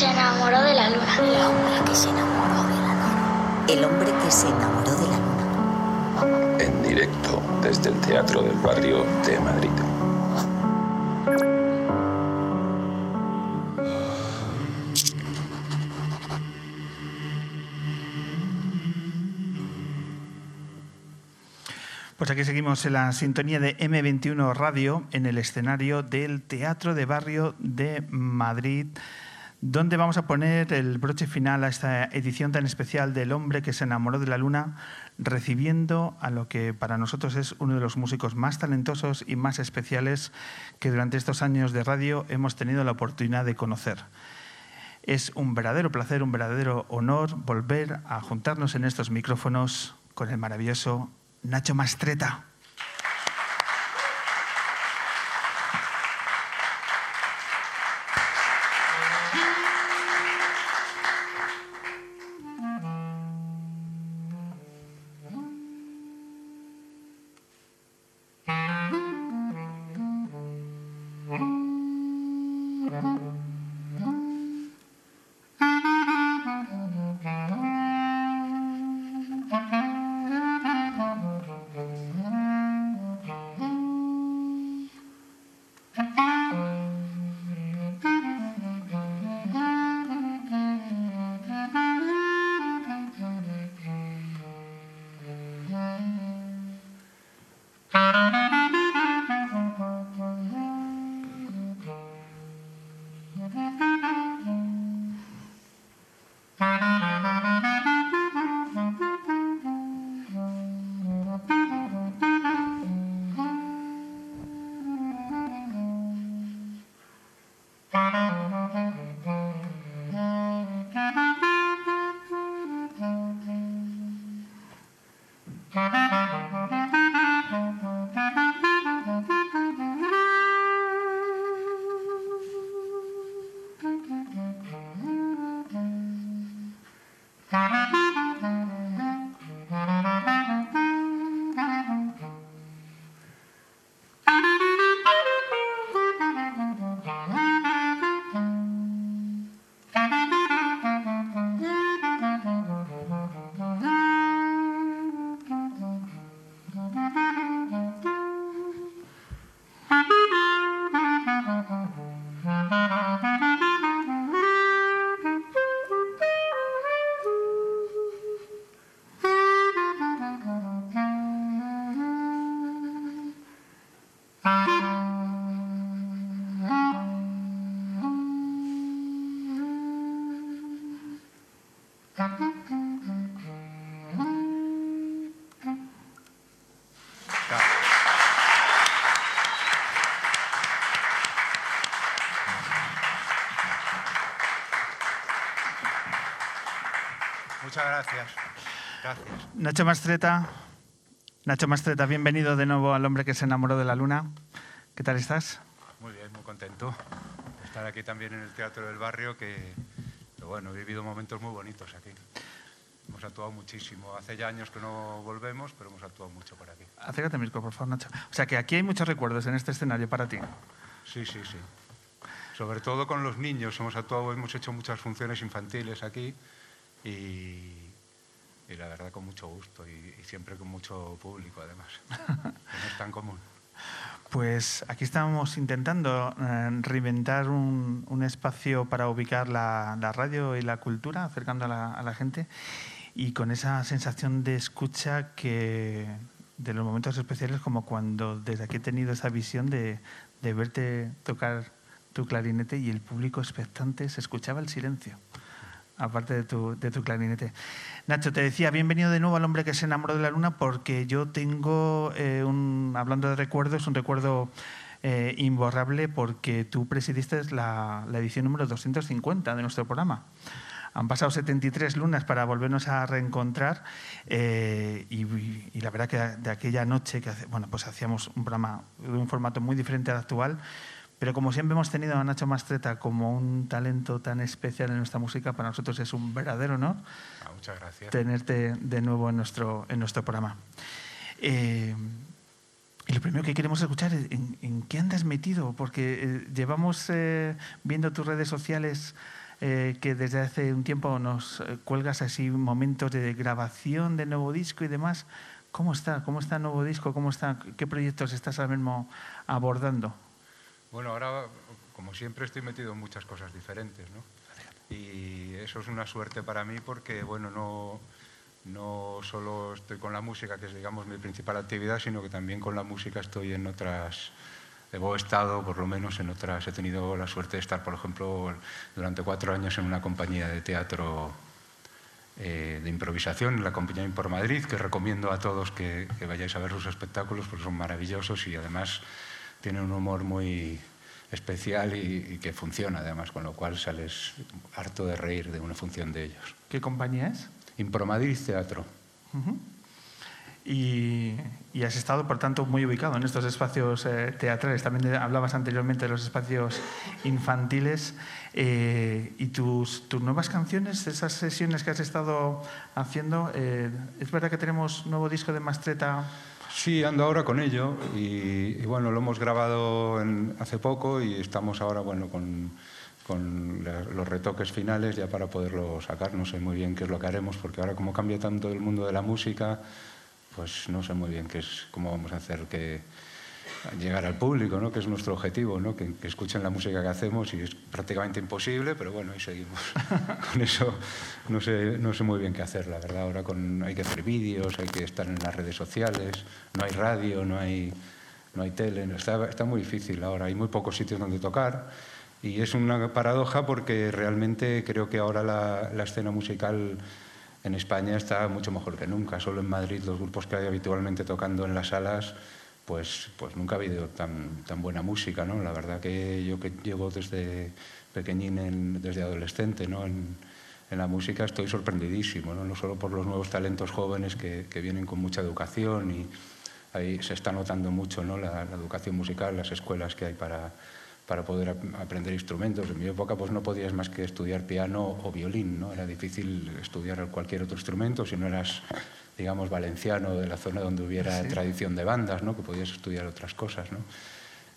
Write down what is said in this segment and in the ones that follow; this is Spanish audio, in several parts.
se enamoró de la luna. El hombre que se enamoró de la luna. El hombre que se enamoró de la luna. En directo desde el Teatro del Barrio de Madrid. Pues aquí seguimos en la sintonía de M21 Radio en el escenario del Teatro de Barrio de Madrid, donde vamos a poner el broche final a esta edición tan especial del hombre que se enamoró de la luna, recibiendo a lo que para nosotros es uno de los músicos más talentosos y más especiales que durante estos años de radio hemos tenido la oportunidad de conocer. Es un verdadero placer, un verdadero honor volver a juntarnos en estos micrófonos con el maravilloso Nacho Mastreta. Muchas gracias. Gracias. Nacho Mastreta, Nacho Mastreta, bienvenido de nuevo al hombre que se enamoró de la luna. ¿Qué tal estás? Muy bien, muy contento de estar aquí también en el Teatro del Barrio, que, que bueno, he vivido momentos muy bonitos aquí. Hemos actuado muchísimo. Hace ya años que no volvemos, pero hemos actuado mucho por aquí. Acércate micro, por favor, Nacho. O sea que aquí hay muchos recuerdos en este escenario para ti. Sí, sí, sí. Sobre todo con los niños. Hemos actuado, hemos hecho muchas funciones infantiles aquí y, la verdad con mucho gusto y, siempre con mucho público además. no es tan común. Pues aquí estamos intentando eh, reinventar un, un espacio para ubicar la, la radio y la cultura, acercando a la, a la gente y con esa sensación de escucha que de los momentos especiales como cuando desde aquí he tenido esa visión de, de verte tocar tu clarinete y el público expectante se escuchaba el silencio aparte de tu, clarinete. Nacho, te decía, bienvenido de nuevo al hombre que se enamoró de la luna, porque yo tengo, eh, un, hablando de recuerdos, un recuerdo eh, imborrable porque tú presidiste la, edición número 250 de nuestro programa. Han pasado 73 lunas para volvernos a reencontrar eh, y, y, la verdad que de aquella noche que hace, bueno, pues hacíamos un programa de un formato muy diferente al actual, pero como siempre hemos tenido a Nacho Mastreta como un talento tan especial en nuestra música, para nosotros es un verdadero honor Ah, muchas gracias. tenerte de nuevo en nuestro, en nuestro programa. Eh, y lo primero que queremos escuchar es en, en qué andas metido, porque eh, llevamos eh, viendo tus redes sociales eh, que desde hace un tiempo nos cuelgas así momentos de grabación de nuevo disco y demás. ¿Cómo está? ¿Cómo está el nuevo disco? ¿Cómo está? ¿Qué proyectos estás ahora mismo abordando? Bueno, ahora, como siempre, estoy metido en muchas cosas diferentes, ¿no? Y eso es una suerte para mí porque, bueno, no, no solo estoy con la música, que es, digamos, mi principal actividad, sino que también con la música estoy en otras... He estado, por lo menos, en otras... He tenido la suerte de estar, por ejemplo, durante cuatro años en una compañía de teatro eh, de improvisación en la Compañía por Madrid, que recomiendo a todos que, vayáis a ver sus espectáculos porque son maravillosos y además tienen un humor muy especial y, que funciona además, con lo cual sales harto de reír de una función de ellos. ¿Qué compañía es? Impromadrid Teatro. Y, has estado, por tanto, muy ubicado en estos espacios eh, teatrales. También hablabas anteriormente de los espacios infantiles. Eh, y tus, tus, nuevas canciones, esas sesiones que has estado haciendo, eh, ¿es verdad que tenemos nuevo disco de Mastreta? Sí, ando ahora con ello. Y, bueno, lo hemos grabado hace poco y estamos ahora bueno, con, con los retoques finales ya para poderlo sacar. No sé muy bien qué es lo que haremos, porque ahora como cambia tanto el mundo de la música pues no sé muy bien qué es, cómo vamos a hacer que llegar al público, ¿no? que es nuestro objetivo, ¿no? que, escuchen la música que hacemos y es prácticamente imposible, pero bueno, ahí seguimos. con eso no sé, no sé muy bien qué hacer, la verdad. Ahora con, hay que hacer vídeos, hay que estar en las redes sociales, no hay radio, no hay, no hay tele, está, está muy difícil ahora, hay muy pocos sitios donde tocar. Y es una paradoja porque realmente creo que ahora la, la escena musical en España está mucho mejor que nunca. Solo en Madrid los grupos que hay habitualmente tocando en las salas, pues, pues nunca ha habido tan, buena música. ¿no? La verdad que yo que llego desde pequeñín, desde adolescente ¿no? en, la música, estoy sorprendidísimo, ¿no? solo por los nuevos talentos jóvenes que, vienen con mucha educación y ahí se está notando mucho ¿no? la, la educación musical, las escuelas que hay para para poder aprender instrumentos. En mi época pues no podías más que estudiar piano o violín, ¿no? Era difícil estudiar cualquier otro instrumento si no eras, digamos, valenciano de la zona donde hubiera tradición de bandas, ¿no? Que podías estudiar otras cosas, ¿no?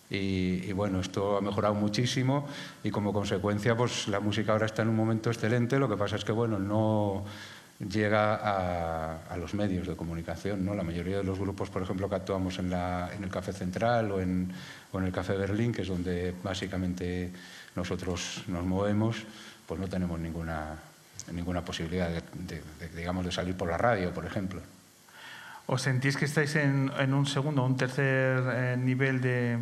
Y, y, bueno, esto ha mejorado muchísimo y como consecuencia pues la música ahora está en un momento excelente, lo que pasa es que bueno, no llega a, los medios de comunicación. ¿no? La mayoría de los grupos, por ejemplo, que actuamos en, el Café Central o en, el Café Berlín, que es donde básicamente nosotros nos movemos, pues no tenemos ninguna, ninguna posibilidad de, digamos, de salir por la radio, por ejemplo. ¿Os sentís que estáis en, un segundo o un tercer eh, nivel de,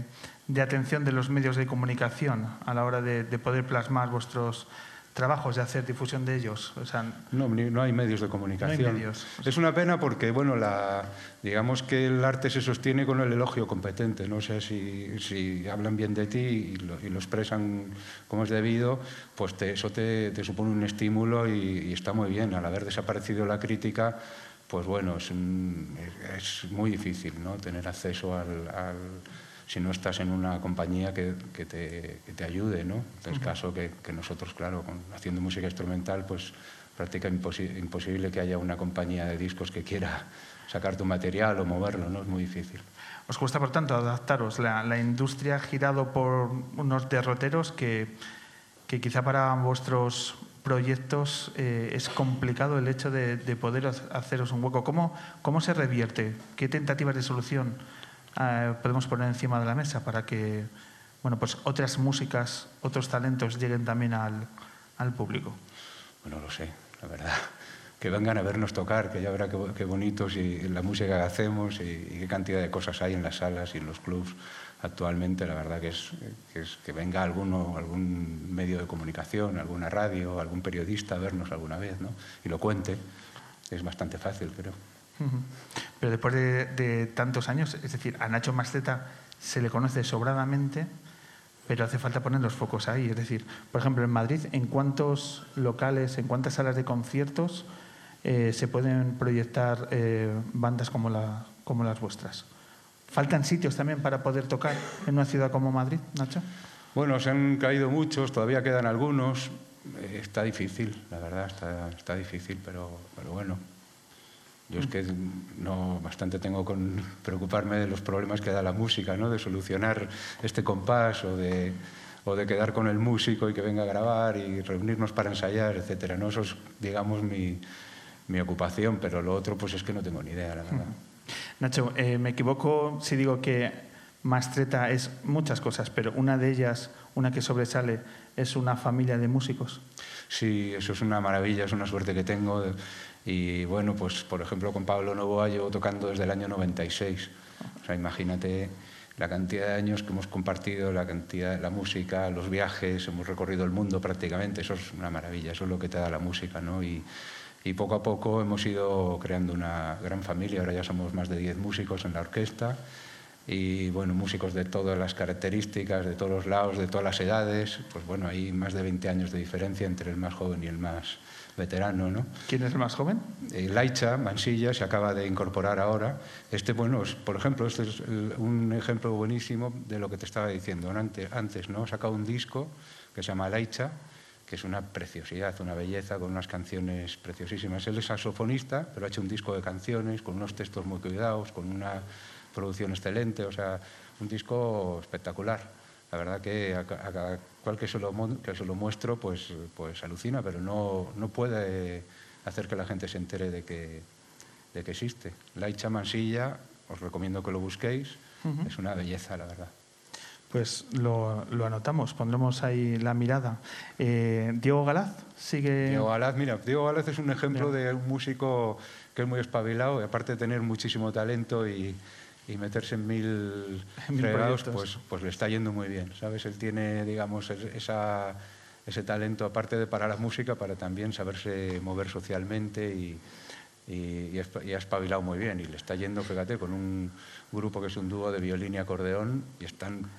atención de los medios de comunicación a la hora de poder plasmar vuestros trabajos de hacer difusión de ellos? O sea, no, no hay medios de comunicación. Es una pena porque, bueno, la, digamos que el arte se sostiene con el elogio competente. No sé si, si hablan bien de ti y lo, y lo, expresan como es debido, pues eso te, te, supone un estímulo y, está muy bien. Al haber desaparecido la crítica, pues bueno, es, es muy difícil ¿no? tener acceso al, al si no estás en una compañía que, que, te, que te, ayude, ¿no? Es caso que, que, nosotros, claro, haciendo música instrumental, pues prácticamente imposible que haya una compañía de discos que quiera sacar tu material o moverlo, ¿no? Es muy difícil. ¿Os cuesta, por tanto, adaptaros? La, la industria ha girado por unos derroteros que, que quizá para vuestros proyectos eh, es complicado el hecho de, de, poder haceros un hueco. ¿Cómo, ¿Cómo se revierte? ¿Qué tentativas de solución eh, podemos poner encima de la mesa para que bueno, pues otras músicas, otros talentos lleguen también al, al público? Bueno, lo sé, la verdad. Que vengan a vernos tocar, que ya verá qué, bonitos y la música que hacemos y, qué cantidad de cosas hay en las salas y en los clubs actualmente. La verdad que es que, es, que venga alguno, algún medio de comunicación, alguna radio, algún periodista a vernos alguna vez ¿no? y lo cuente. Es bastante fácil, creo. Pero después de, tantos años, es decir, a Nacho Masteta se le conoce sobradamente, pero hace falta poner los focos ahí. Es decir, por ejemplo, en Madrid, ¿en cuántos locales, en cuántas salas de conciertos eh, se pueden proyectar eh, bandas como, la, como las vuestras? ¿Faltan sitios también para poder tocar en una ciudad como Madrid, Nacho? Bueno, se han caído muchos, todavía quedan algunos. Eh, está difícil, la verdad, está, está difícil, pero bueno, yo es que no bastante tengo con preocuparme de los problemas que da la música, ¿no? de solucionar este compás o de, o de quedar con el músico y que venga a grabar y reunirnos para ensayar, etcétera. ¿no? Eso es, digamos, mi, mi ocupación, pero lo otro pues es que no tengo ni idea, la verdad. Nacho, eh, me equivoco si digo que Mastreta es muchas cosas, pero una de ellas, una que sobresale, es una familia de músicos. Sí, eso es una maravilla, es una suerte que tengo. Y bueno, pues por ejemplo con Pablo Novoa llevo tocando desde el año 96. O sea, imagínate la cantidad de años que hemos compartido, la cantidad de la música, los viajes, hemos recorrido el mundo prácticamente. Eso es una maravilla, eso es lo que te da la música, ¿no? Y, y poco a poco hemos ido creando una gran familia. Ahora ya somos más de 10 músicos en la orquesta y bueno, músicos de todas las características, de todos los lados, de todas las edades. Pues bueno, hay más de 20 años de diferencia entre el más joven y el más veterano, ¿no? ¿Quién es el más joven? Eh, Laicha Mansilla se acaba de incorporar ahora. Este, bueno, por ejemplo, este es un ejemplo buenísimo de lo que te estaba diciendo antes, antes ¿no? Ha sacado un disco que se llama Laicha, que es una preciosidad, una belleza, con unas canciones preciosísimas. Él es saxofonista, pero ha hecho un disco de canciones, con unos textos muy cuidados, con una producción excelente, o sea, un disco espectacular. La verdad que a, cada cual que se lo, que se lo muestro, pues, pues alucina, pero no, no puede hacer que la gente se entere de que, de que existe. Laicha Mansilla, os recomiendo que lo busquéis, es una belleza, la verdad. Pues lo, lo, anotamos, pondremos ahí la mirada. Eh, Diego Galaz sigue. Diego Galaz, mira, Diego Galaz es un ejemplo de un músico que es muy espabilado y aparte de tener muchísimo talento y, y meterse en mil, fregados, pues, pues le está yendo muy bien, ¿sabes? Él tiene, digamos, esa, ese talento, aparte de para la música, para también saberse mover socialmente y, y, y, ha espabilado muy bien. Y le está yendo, fíjate, con un grupo que es un dúo de violín y acordeón y están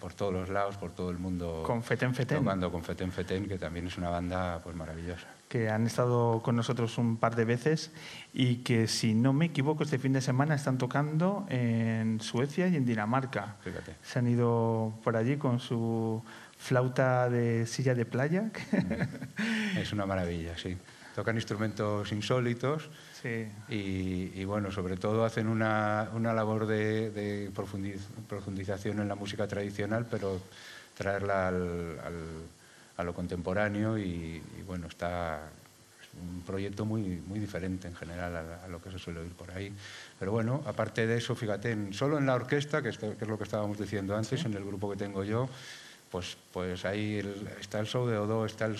por todos los lados, por todo el mundo. Con Feten Feten. Tocando con Feten Feten, que también es una banda pues maravillosa. Que han estado con nosotros un par de veces y que, si no me equivoco, este fin de semana están tocando en Suecia y en Dinamarca. Fíjate. Se han ido por allí con su flauta de silla de playa. Es una maravilla, sí. Tocan instrumentos insólitos y, bueno, sobre todo hacen una, una labor de, profundización en la música tradicional, pero traerla al, a lo contemporáneo y, bueno, está un proyecto muy, muy diferente en general a, lo que se suele oír por ahí. Pero bueno, aparte de eso, fíjate, en, solo en la orquesta, que, es lo que estábamos diciendo antes, en el grupo que tengo yo, pues, pues ahí está el show de Odo, está el,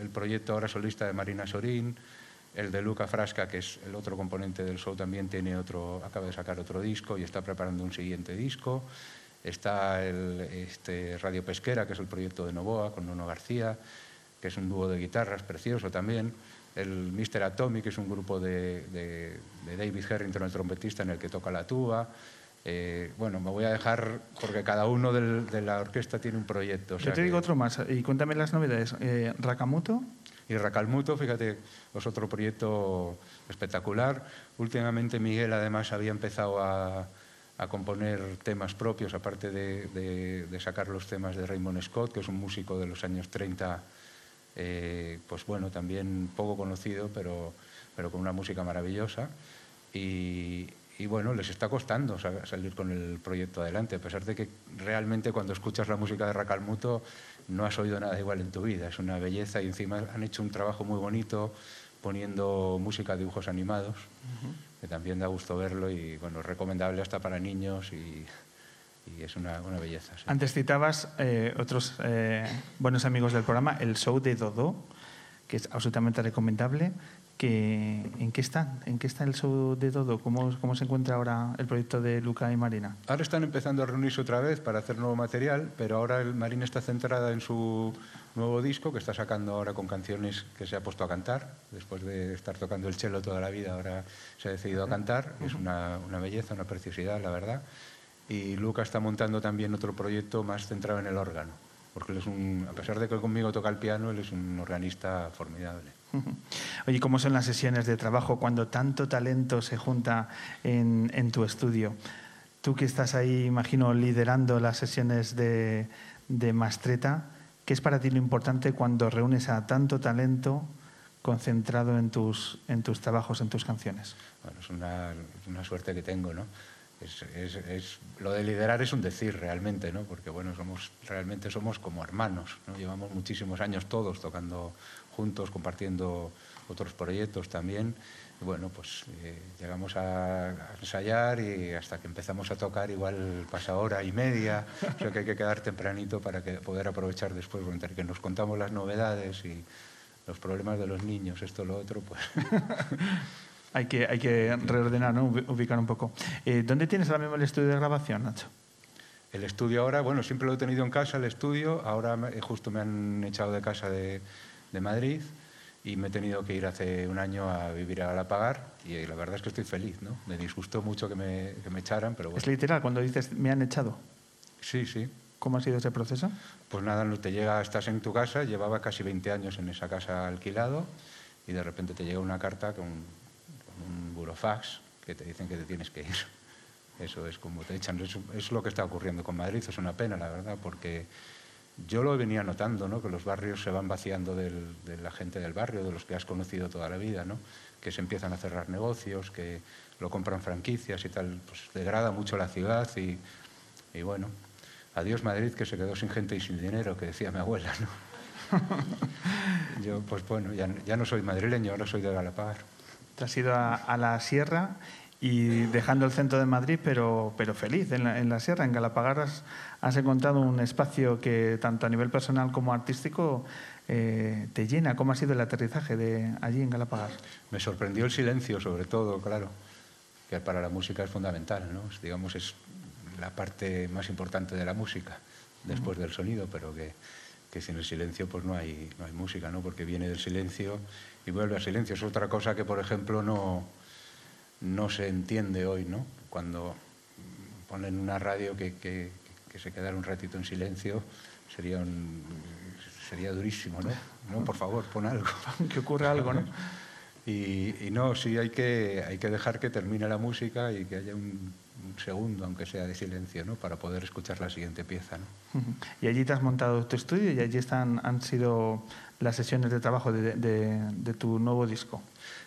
el, proyecto ahora solista de Marina Sorín, el de Luca Frasca, que es el otro componente del show, también tiene otro, acaba de sacar otro disco y está preparando un siguiente disco. Está el, este Radio Pesquera, que es el proyecto de Novoa, con Nuno García, que es un dúo de guitarras precioso también. El Mr. Atomic, que es un grupo de, de, de David Harrington, el trompetista, en el que toca la tuba. Eh, bueno, me voy a dejar porque cada uno del, de la orquesta tiene un proyecto. Yo te digo otro más y cuéntame las novedades. Eh, Rakamuto. Y Racalmuto, fíjate, es otro proyecto espectacular. Últimamente Miguel además había empezado a, a componer temas propios, aparte de, de, sacar los temas de Raymond Scott, que es un músico de los años 30, eh, pues bueno, también poco conocido, pero, pero con una música maravillosa. Y, y bueno, les está costando salir con el proyecto adelante, a pesar de que realmente cuando escuchas la música de Racalmuto no has oído nada igual en tu vida, es una belleza y encima han hecho un trabajo muy bonito poniendo música, dibujos animados, uh -huh. que también da gusto verlo y bueno, recomendable hasta para niños y, y es una, una belleza. Sí. Antes citabas eh, otros eh, buenos amigos del programa, el show de Dodo, que es absolutamente recomendable. Que, ¿En qué están? ¿En qué está el show de todo? ¿Cómo, ¿Cómo se encuentra ahora el proyecto de Luca y Marina? Ahora están empezando a reunirse otra vez para hacer nuevo material, pero ahora el Marina está centrada en su nuevo disco que está sacando ahora con canciones que se ha puesto a cantar. Después de estar tocando el cello toda la vida, ahora se ha decidido a cantar. Es una, una belleza, una preciosidad, la verdad. Y Luca está montando también otro proyecto más centrado en el órgano, porque él es un, a pesar de que conmigo toca el piano, él es un organista formidable. Oye, ¿cómo son las sesiones de trabajo cuando tanto talento se junta en, en tu estudio? Tú que estás ahí, imagino, liderando las sesiones de, de Mastreta, ¿qué es para ti lo importante cuando reúnes a tanto talento concentrado en tus, en tus trabajos, en tus canciones? Bueno, es una, una suerte que tengo, ¿no? es, es, lo de liderar es un decir realmente, ¿no? Porque bueno, somos, realmente somos como hermanos, ¿no? Llevamos muchísimos años todos tocando juntos, compartiendo otros proyectos también. Bueno, pues eh, llegamos a, a, ensayar y hasta que empezamos a tocar igual pasa hora y media, o sea que hay que quedar tempranito para que, poder aprovechar después, entre que nos contamos las novedades y los problemas de los niños, esto, lo otro, pues... hay, que, hay que reordenar, ¿no? ubicar un poco. Eh, ¿Dónde tienes ahora mismo el estudio de grabación, Nacho? El estudio ahora, bueno, siempre lo he tenido en casa, el estudio, ahora justo me han echado de casa de, de Madrid y me he tenido que ir hace un año a vivir a Galapagar y la verdad es que estoy feliz, ¿no? Me disgustó mucho que me, que me echaran, pero bueno. ¿Es literal cuando dices me han echado? Sí, sí. ¿Cómo ha sido ese proceso? Pues nada, no te llega, estás en tu casa, llevaba casi 20 años en esa casa alquilado y de repente te llega una carta con, con un burofax que te dicen que te tienes que ir. Eso es como te echan, es, es lo que está ocurriendo con Madrid, es una pena, la verdad, porque yo lo venía notando, ¿no? que los barrios se van vaciando del, de la gente del barrio, de los que has conocido toda la vida, ¿no? que se empiezan a cerrar negocios, que lo compran franquicias y tal, pues degrada mucho la ciudad y, y bueno, adiós Madrid que se quedó sin gente y sin dinero, que decía mi abuela. ¿no? yo, pues bueno, ya, ya, no soy madrileño, ahora soy de Galapagar. Te has ido a, a la sierra y dejando el centro de Madrid, pero, pero feliz en la, en la sierra, en Galapagar has, encontrado un espacio que tanto a nivel personal como artístico eh, te llena. ¿Cómo ha sido el aterrizaje de allí en Galapagar? Me sorprendió el silencio, sobre todo, claro, que para la música es fundamental, ¿no? Digamos, es la parte más importante de la música, después uh -huh. del sonido, pero que, que sin el silencio pues no hay, no hay música, ¿no? Porque viene del silencio y vuelve al silencio. Es otra cosa que, por ejemplo, no no se entiende hoy, ¿no? Cuando ponen una radio que, que, que se quedara un ratito en silencio, sería, un, sería durísimo, ¿no? No, por favor, pon algo. que ocurra algo, ¿no? Y, y, no, sí hay que, hay que dejar que termine la música y que haya un, un segundo, aunque sea de silencio, ¿no? para poder escuchar la siguiente pieza. ¿no? Y allí te has montado tu estudio y allí están, han sido las sesiones de trabajo de, de, de tu nuevo disco.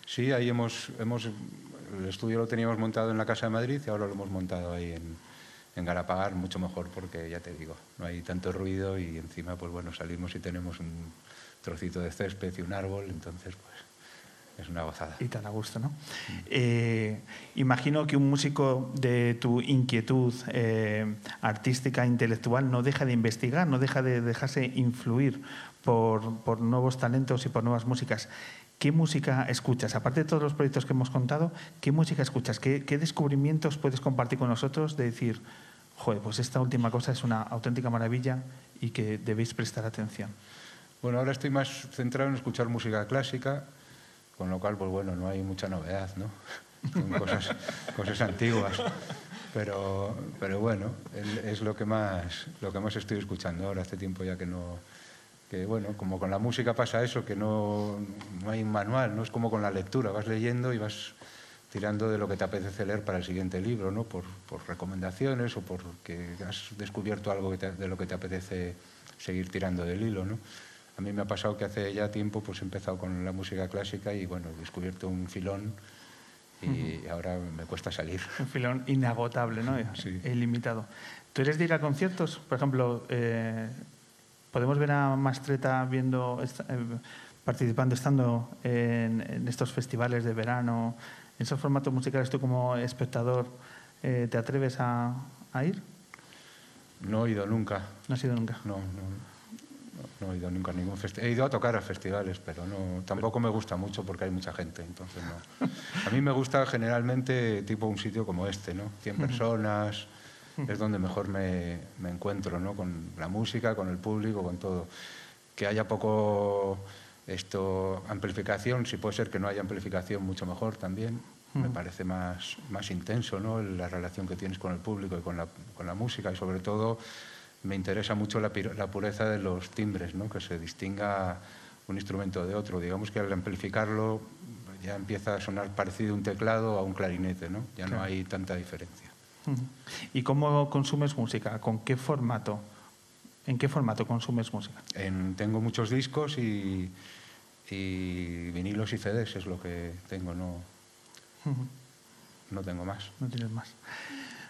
Sí, ahí hemos, hemos el estudio lo teníamos montado en la Casa de Madrid y ahora lo hemos montado ahí en, en Galapagar, mucho mejor porque ya te digo, no hay tanto ruido y encima pues bueno, salimos y tenemos un trocito de césped y un árbol, entonces pues es una gozada. Y tan a gusto, ¿no? Eh, imagino que un músico de tu inquietud eh, artística, intelectual, no deja de investigar, no deja de dejarse influir por, por nuevos talentos y por nuevas músicas. ¿Qué música escuchas? Aparte de todos los proyectos que hemos contado, ¿qué música escuchas? ¿Qué, qué descubrimientos puedes compartir con nosotros de decir, joder, pues esta última cosa es una auténtica maravilla y que debéis prestar atención? Bueno, ahora estoy más centrado en escuchar música clásica, con lo cual, pues bueno, no hay mucha novedad, ¿no? Son cosas, cosas antiguas. Pero, pero bueno, es lo que, más, lo que más estoy escuchando ahora, hace tiempo ya que no, que bueno, como con la música pasa eso, que no, no, hay un manual, no es como con la lectura, vas leyendo y vas tirando de lo que te apetece leer para el siguiente libro, ¿no? por, por recomendaciones o porque has descubierto algo que te, de lo que te apetece seguir tirando del hilo. ¿no? A mí me ha pasado que hace ya tiempo pues, he empezado con la música clásica y bueno, he descubierto un filón y uh -huh. ahora me cuesta salir. Un filón inagotable, ¿no? Sí. Ilimitado. ¿Tú eres de ir a conciertos? Por ejemplo, eh, podemos ver a Mastreta viendo, eh, participando, estando en, en, estos festivales de verano, en esos formatos musicales, tú como espectador, eh, ¿te atreves a, a, ir? No he ido nunca. ¿No has ido nunca? No, no. No he ido nunca a ningún festival. He ido a tocar a festivales, pero no, tampoco me gusta mucho porque hay mucha gente, entonces no. A mí me gusta generalmente tipo un sitio como este, ¿no? 100 personas, es donde mejor me, me, encuentro, ¿no? Con la música, con el público, con todo. Que haya poco esto amplificación, si puede ser que no haya amplificación, mucho mejor también. Me parece más, más intenso, ¿no? La relación que tienes con el público y con la, con la música y sobre todo me interesa mucho la, la pureza de los timbres, ¿no? que se distinga un instrumento de otro. Digamos que al amplificarlo ya empieza a sonar parecido un teclado a un clarinete, ¿no? ya claro. no hay tanta diferencia. ¿Y cómo consumes música? ¿Con qué formato? ¿En qué formato consumes música? En, tengo muchos discos y, y, vinilos y CDs es lo que tengo, no, uh -huh. no tengo más. No tienes más.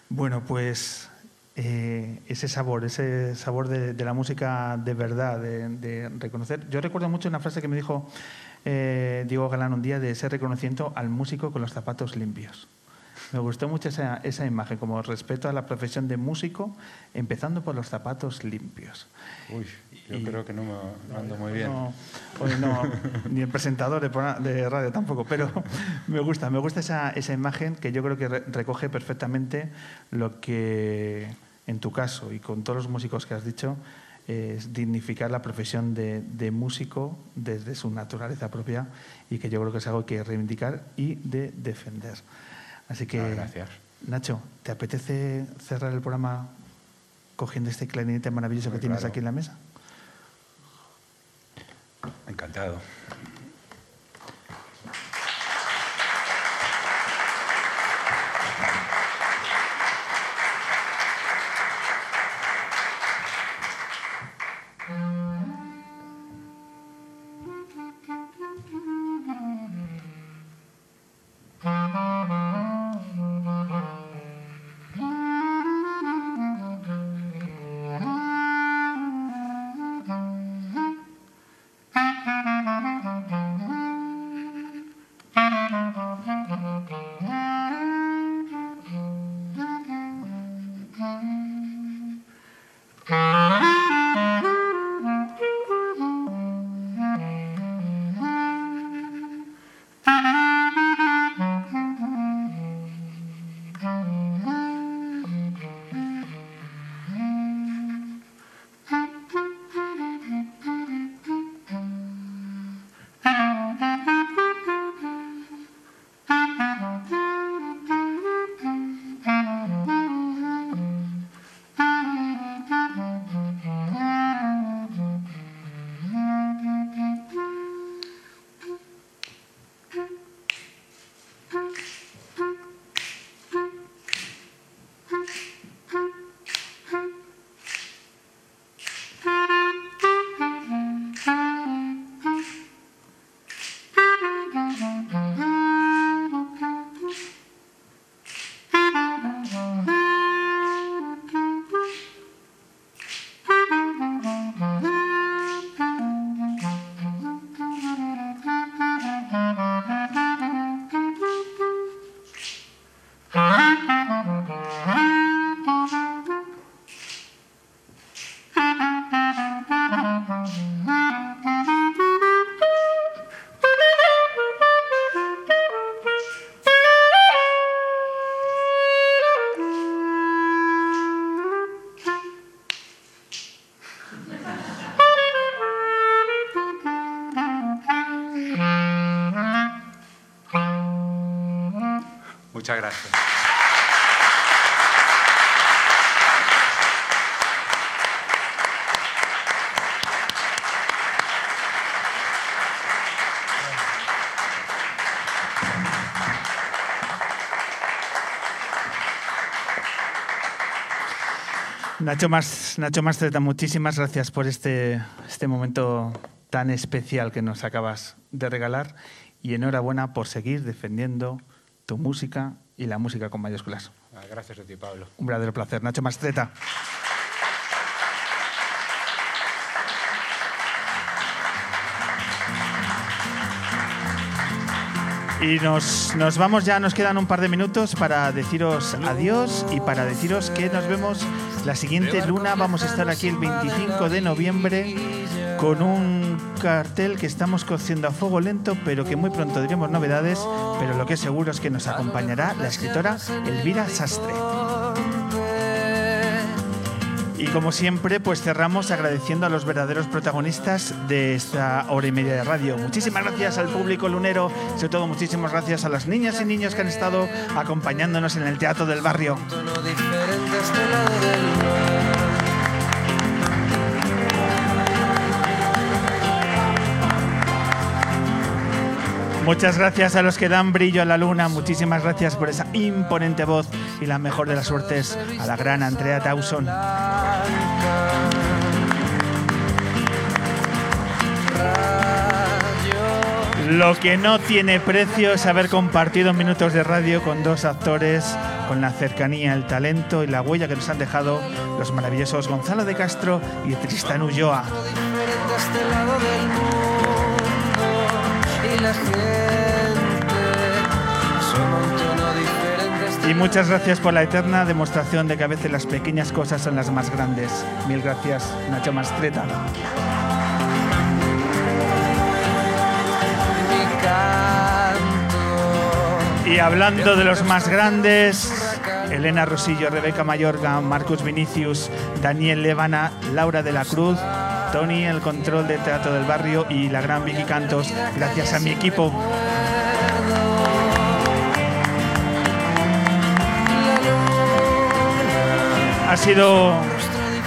Bueno, pues eh, ese sabor, ese sabor de, la música de verdad, de, reconocer. Yo recuerdo mucho una frase que me dijo eh, Diego Galán un día de ese reconocimiento al músico con los zapatos limpios. Me gustó mucho esa, esa, imagen, como respeto a la profesión de músico, empezando por los zapatos limpios. Uy, yo creo que no me ando muy bien. No, ni el presentador de, radio tampoco, pero me gusta, me gusta esa, esa imagen que yo creo que recoge perfectamente lo que, en tu caso y con todos los músicos que has dicho, es dignificar la profesión de, de, músico desde su naturaleza propia y que yo creo que es algo que reivindicar y de defender. Así que, gracias. Nacho, ¿te apetece cerrar el programa cogiendo este clarinete maravilloso que tienes aquí en la mesa? Encantado. Muchas gracias. Nacho Más, Nacho muchísimas gracias por este, este momento tan especial que nos acabas de regalar y enhorabuena por seguir defendiendo tu música y la música con mayúsculas. Ah, gracias a ti, Pablo. Un verdadero placer. Nacho Mastreta. Y nos, nos, vamos ya, nos quedan un par de minutos para deciros adiós y para deciros que nos vemos la siguiente luna. Vamos a estar aquí el 25 de noviembre con un cartel que estamos cociendo a fuego lento, pero que muy pronto diremos novedades, pero lo que es seguro es que nos acompañará la escritora Elvira Sastre. Y como siempre, pues cerramos agradeciendo a los verdaderos protagonistas de esta hora y media de radio. Muchísimas gracias al público lunero, sobre todo muchísimas gracias a las niñas y niños que han estado acompañándonos en el Teatro del Barrio. Muchas gracias a los que dan brillo a la luna. Muchísimas gracias por esa imponente voz y la mejor de las suertes a la gran Andrea Dawson. Lo que no tiene precio es haber compartido minutos de radio con dos actores con la cercanía, el talento y la huella que nos han dejado los maravillosos Gonzalo de Castro y Tristan Ulloa. Y muchas gracias por la eterna demostración de que a veces las pequeñas cosas son las más grandes. Mil gracias, Nacho Mastreta. Y hablando de los más grandes, Elena Rosillo, Rebeca Mayorga, Marcus Vinicius, Daniel Levana, Laura de la Cruz, Tony, el control de Teatro del Barrio y la gran Vicky Cantos, gracias a mi equipo. Ha sido,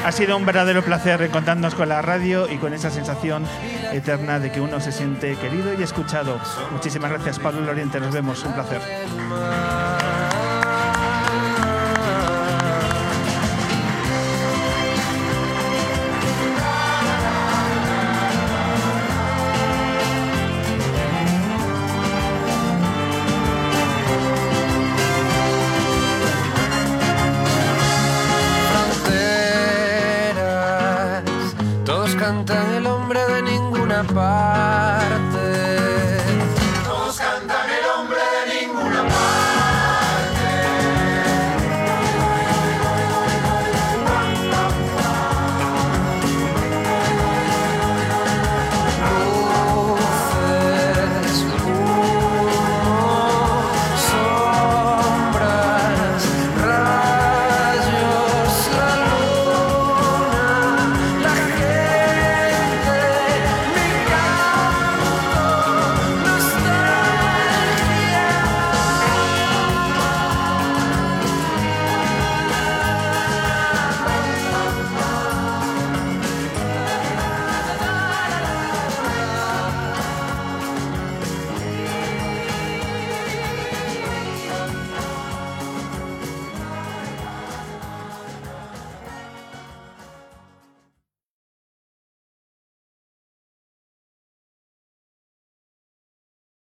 ha sido un verdadero placer reencontrarnos con la radio y con esa sensación eterna de que uno se siente querido y escuchado. Muchísimas gracias, Pablo Loriente. Nos vemos. Un placer.